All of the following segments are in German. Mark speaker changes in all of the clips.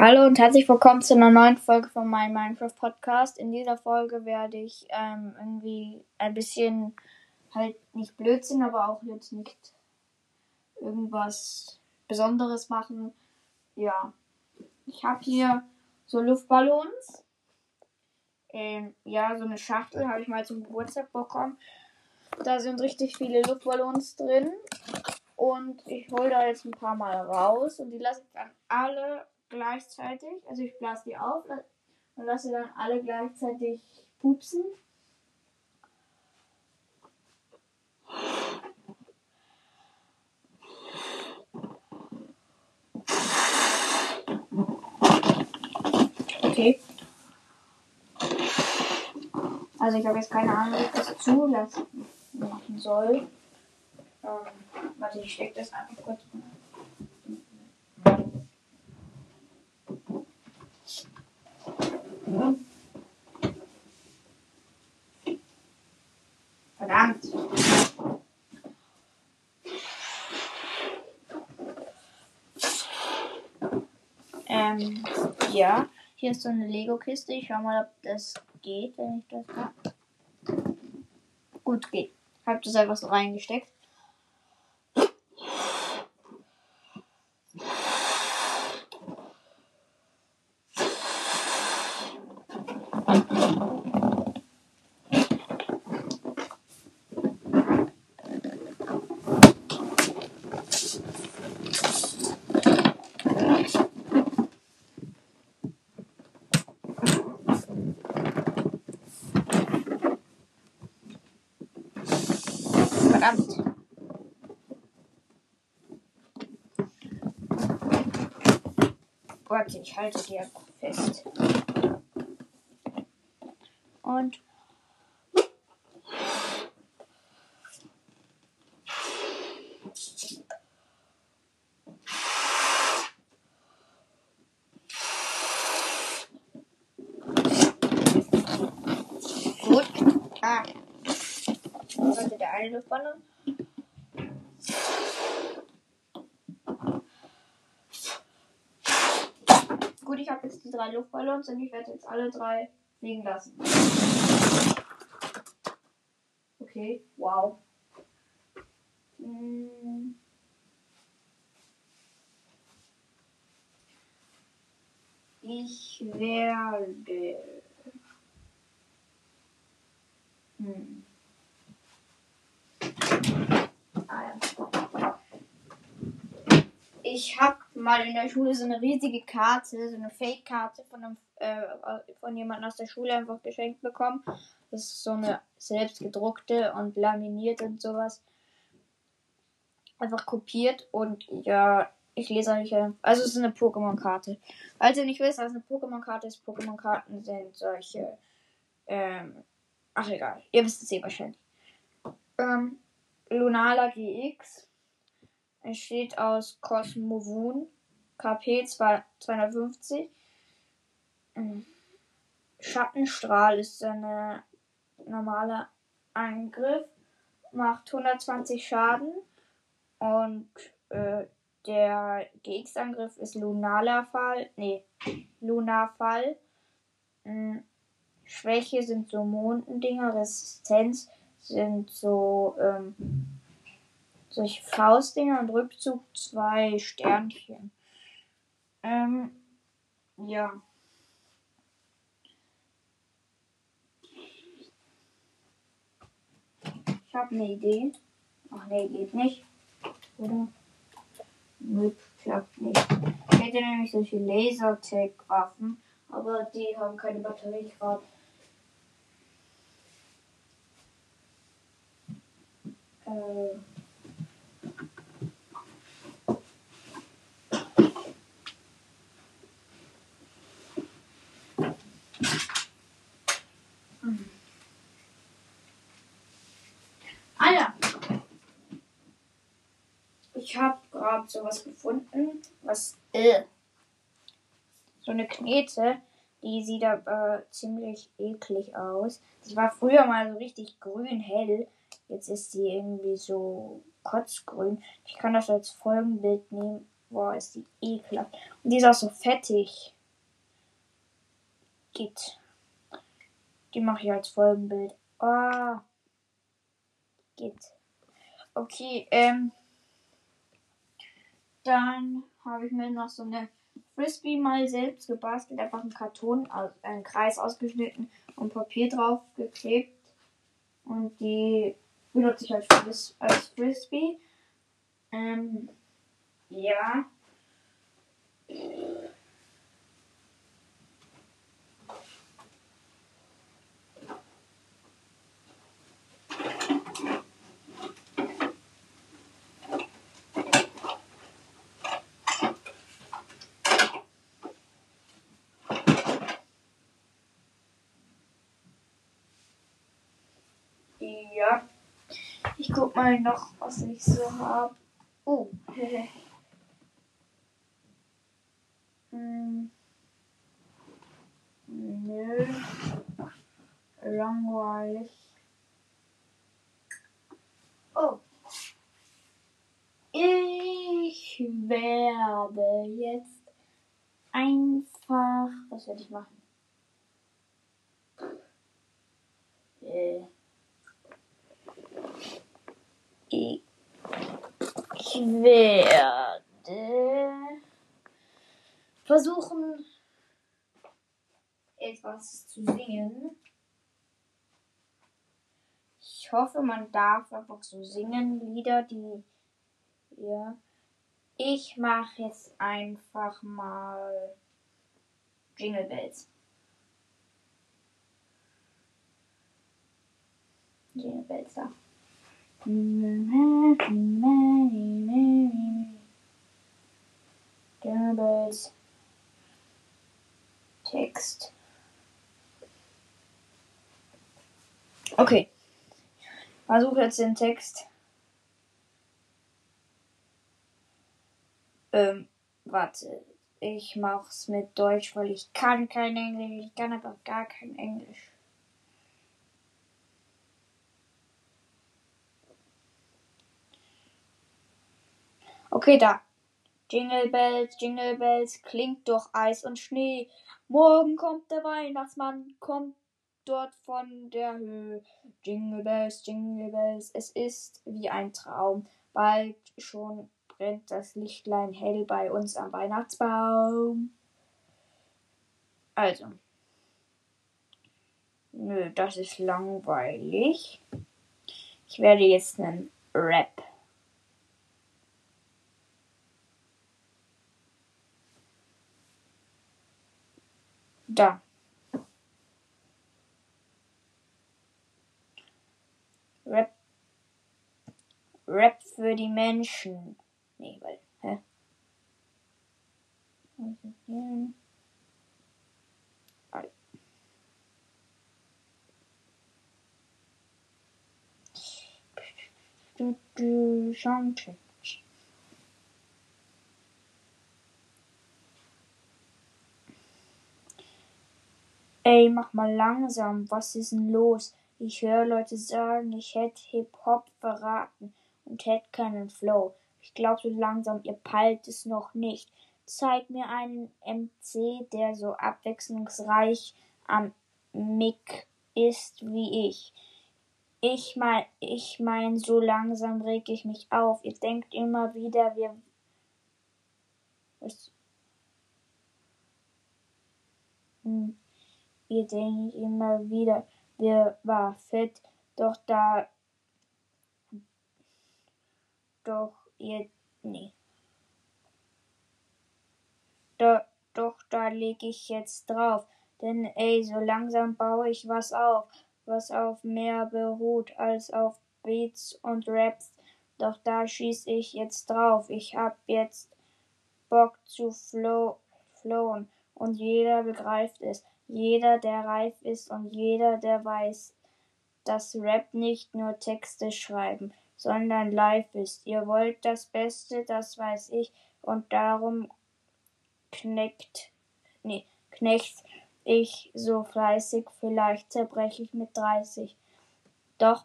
Speaker 1: Hallo und herzlich willkommen zu einer neuen Folge von meinem Minecraft Podcast. In dieser Folge werde ich ähm, irgendwie ein bisschen halt nicht Blödsinn, aber auch jetzt nicht irgendwas Besonderes machen. Ja, ich habe hier so Luftballons. Ähm, ja, so eine Schachtel habe ich mal zum Geburtstag bekommen. Da sind richtig viele Luftballons drin. Und ich hole da jetzt ein paar Mal raus und die lasse ich dann alle gleichzeitig. Also ich blase die auf und lasse dann alle gleichzeitig pupsen. Okay. Also ich habe jetzt keine Ahnung, wie ich das zulassen machen soll. Ähm, warte, ich stecke das einfach kurz. Ähm, ja. Hier ist so eine Lego-Kiste. Ich schau mal, ob das geht, wenn ich das hab. Gut, geht. Hab das einfach so reingesteckt. Warte, ich halte einfach fest. Und gut. Ah. Warte, der eine Luftballon. Gut, ich habe jetzt die drei Luftballons und ich werde jetzt alle drei fliegen lassen. Okay, wow. Hm. Ich werde. Hm. Ah. Ich habe mal in der Schule so eine riesige Karte, so eine Fake-Karte von, äh, von jemandem aus der Schule einfach geschenkt bekommen. Das ist so eine selbstgedruckte und laminiert und sowas. Einfach kopiert und ja, ich lese euch. Also es ist eine Pokémon-Karte. Also nicht wisst, was eine Pokémon-Karte ist, Pokémon-Karten sind solche. Ähm, ach egal, ihr wisst es eh wahrscheinlich. Ähm, Lunala GX entsteht aus Cosmovun KP 250. Ähm, Schattenstrahl ist ein normaler Angriff, macht 120 Schaden und äh, der GX-Angriff ist Lunala-Fall, nee, Lunarfall. Ähm, Schwäche sind so Mondendinger, Resistenz sind so ähm, solche Faustdinger und Rückzug zwei Sternchen. Ähm, ja. Ich habe eine Idee. Ach nee, geht nicht. Oder? Nö, klappt nicht. Ich hätte nämlich solche Lasertag-Waffen, aber die haben keine Batterie gerade. Äh. Ah ja. Ich habe sowas gefunden, was äh, so eine Knete, die sieht aber ziemlich eklig aus. Die war früher mal so richtig grün hell. Jetzt ist sie irgendwie so kotzgrün. Ich kann das als Folgenbild nehmen Boah, ist die ekelhaft. Und die ist auch so fettig. Geht. Die mache ich als Folgenbild. Ah. Geht. Okay, ähm. Dann habe ich mir noch so eine Frisbee mal selbst gebastelt. Einfach einen Karton, einen Kreis ausgeschnitten und Papier drauf geklebt. Und die benutze ich als, als Frisbee. Ähm, ja. Ja. Ich guck mal noch, was ich so habe. Oh. hm. Nö. Langweilig. Oh. Ich werde jetzt einfach. Was werde ich machen? Äh. Ich werde versuchen, etwas zu singen. Ich hoffe, man darf einfach so singen, Lieder, die. Ja. Ich mache jetzt einfach mal Jingle Bells. Jingle Bells da. Jingle Text. Okay. Versuche jetzt den Text. Ähm, warte. Ich mach's mit Deutsch, weil ich kann kein Englisch. Ich kann aber gar kein Englisch. Okay, da. Jingle Bells, Jingle Bells, klingt durch Eis und Schnee. Morgen kommt der Weihnachtsmann, kommt dort von der Höhe. Jingle Bells, Jingle Bells, es ist wie ein Traum. Bald schon brennt das Lichtlein hell bei uns am Weihnachtsbaum. Also. Nö, das ist langweilig. Ich werde jetzt einen Rap Da. Rap. Rap für die Menschen. Nee, weil. Hä? Du, Ey, mach mal langsam, was ist denn los? Ich höre Leute sagen, ich hätte Hip-Hop verraten und hätte keinen Flow. Ich glaube so langsam, ihr peilt es noch nicht. Zeig mir einen MC, der so abwechslungsreich am Mick ist wie ich. Ich mein, ich mein, so langsam reg ich mich auf. Ihr denkt immer wieder, wir. Was? Hm. Ihr denkt immer wieder, wer war fett, doch da, doch ihr, nee. Do, doch da leg ich jetzt drauf, denn ey, so langsam baue ich was auf, was auf mehr beruht als auf Beats und Raps, doch da schieß ich jetzt drauf, ich hab jetzt Bock zu flow, flowen und jeder begreift es, jeder, der reif ist und jeder, der weiß, dass Rap nicht nur Texte schreiben, sondern live ist. Ihr wollt das Beste, das weiß ich, und darum kneckt, nee, knecht ich so fleißig, vielleicht zerbreche ich mit 30. Doch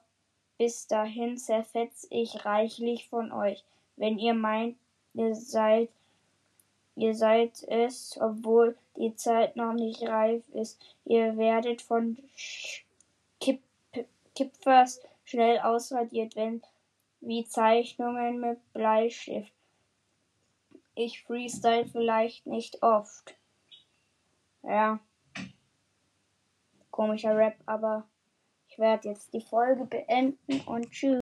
Speaker 1: bis dahin zerfetz ich reichlich von euch. Wenn ihr meint, ihr seid Ihr seid es, obwohl die Zeit noch nicht reif ist. Ihr werdet von Kip Kipfers schnell ausradiert, wenn wie Zeichnungen mit Bleistift. Ich freestyle vielleicht nicht oft. Ja. Komischer Rap, aber ich werde jetzt die Folge beenden und tschüss.